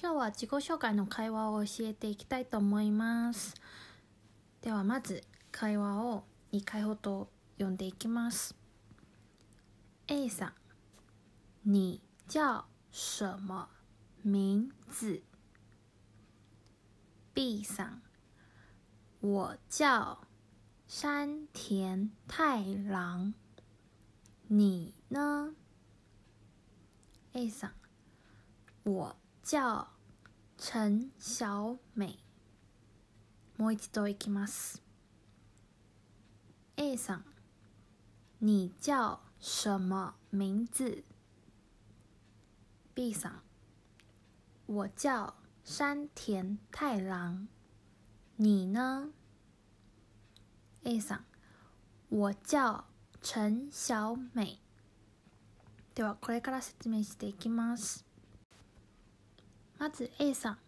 今日は自己紹介の会話を教えていきたいと思います。ではまず会話を2回ほど読んでいきます。A さん你叫什么名字？B さん我叫山田太郎。你呢？A さん我叫陳小美。もう一度いきます。A さん。你叫什么名字？B さん。我叫山田太郎。你呢？A さん。我叫陳小美。ではこれから説明していきます。まず A さん。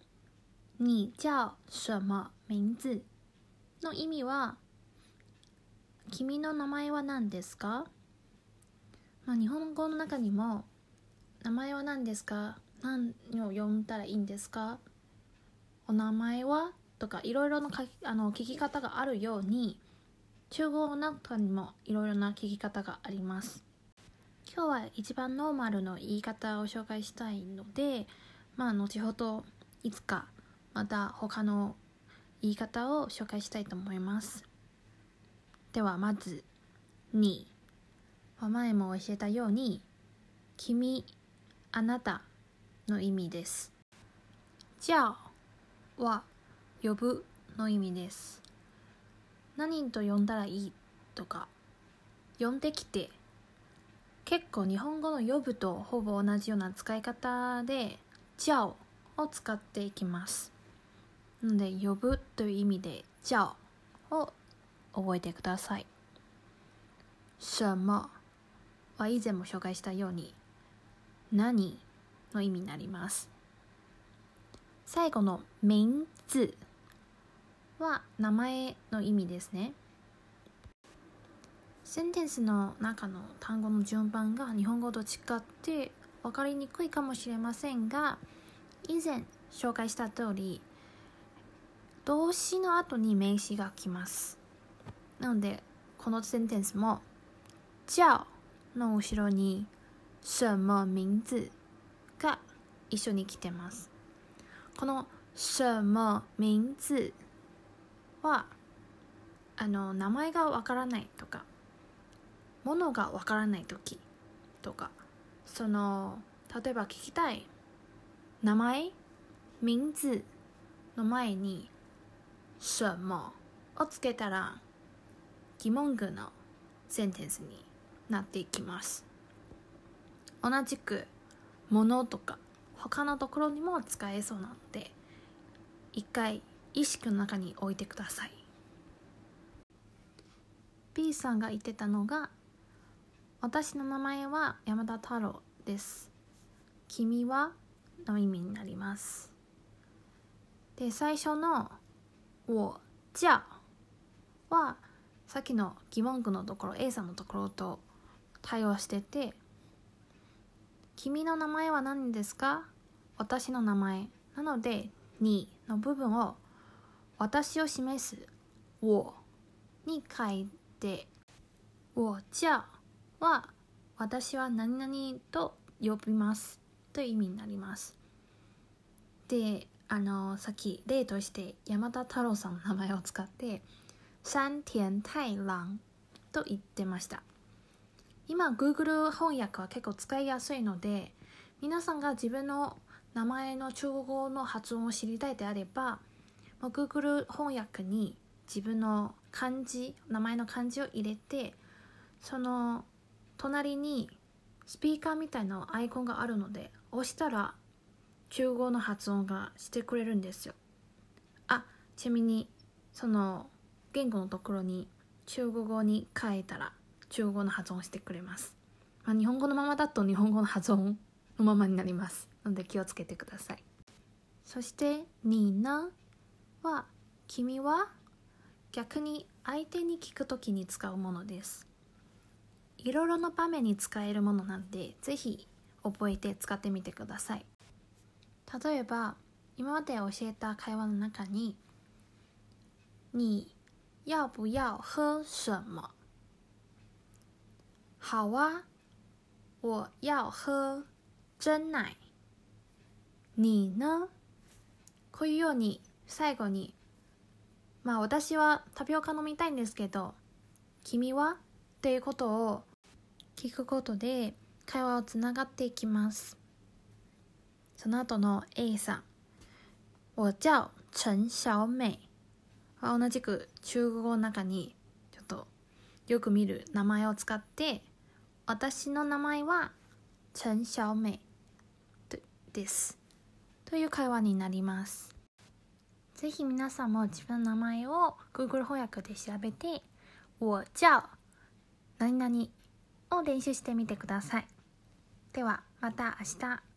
你叫什么名字の意味は君の名前は何ですか、まあ、日本語の中にも名前は何ですか？何を呼んだらいいんですか？お名前は？とかいろいろなあの聞き方があるように中国の中にもいろいろな聞き方があります。今日は一番ノーマルの言い方を紹介したいのでまあ後ほどいつかまた他の言い方を紹介したいと思います。ではまず「に」前も教えたように「君」「あなた」の意味です「じゃあ」は「呼ぶ」の意味です。何と呼んだらいいとか。呼んできて。結構日本語の呼ぶとほぼ同じような使い方で「じゃを」使っていきます。なので呼ぶという意味で「じゃを覚えてください。什么は以前も紹介したように何の意味になります。最後の名字は名前の意味ですね。センテンスの中の単語の順番が日本語と違って分かりにくいかもしれませんが以前紹介した通り動詞の後に名詞が来ます。なのでこのセンテンスも「叫」の後ろに「什么名字」が一緒に来てます。この「什么名字」はあの名前がわからないとかものがわからない時とかその例えば聞きたい名前名字の前に「什么」をつけたら疑問句のセンテンスになっていきます同じく「もの」とか他のところにも使えそうなので一回意識の中に置いてください B さんが言ってたのが私の名前は山田太郎です君はの意味になりますで最初の「我じゃ」はさっきの疑問句のところ A さんのところと対応してて「君の名前は何ですか?」私の名前なので「に」の部分を私を示す「我」に書いて「我じゃ」は私は何々と呼びますという意味になります。であのさっき例として山田太郎さんの名前を使って山田太郎と言ってました。今 Google 翻訳は結構使いやすいので皆さんが自分の名前の中国語の発音を知りたいであれば Google 翻訳に自分の漢字名前の漢字を入れてその隣にスピーカーみたいなアイコンがあるので押したら中国語の発音がしてくれるんですよ。あちなみにその言語のところに中国語に変えたら中国語の発音してくれます、まあ、日本語のままだと日本語の発音のままになります。ので気をつけてください。そして「にな」は「君は」逆に相手に聞くときに使うものです。いろいろな場面に使えるものなんでぜひ覚えて使ってみてください例えば今まで教えた会話の中に「你要不要喝什么？”好啊，我要喝真奶。你呢？こういうように最後に「まあ私はタピオカ飲みたいんですけど君は?」っていうことを聞くことで会話をつながっていきます。その後の A さん「我叫陳小美」は同じく中国語の中にちょっとよく見る名前を使って私の名前は陳小美。です。という会話になります。ぜひ皆さんも自分の名前を Google 翻訳で調べて我叫何々を練習してみてください。ではまた明日。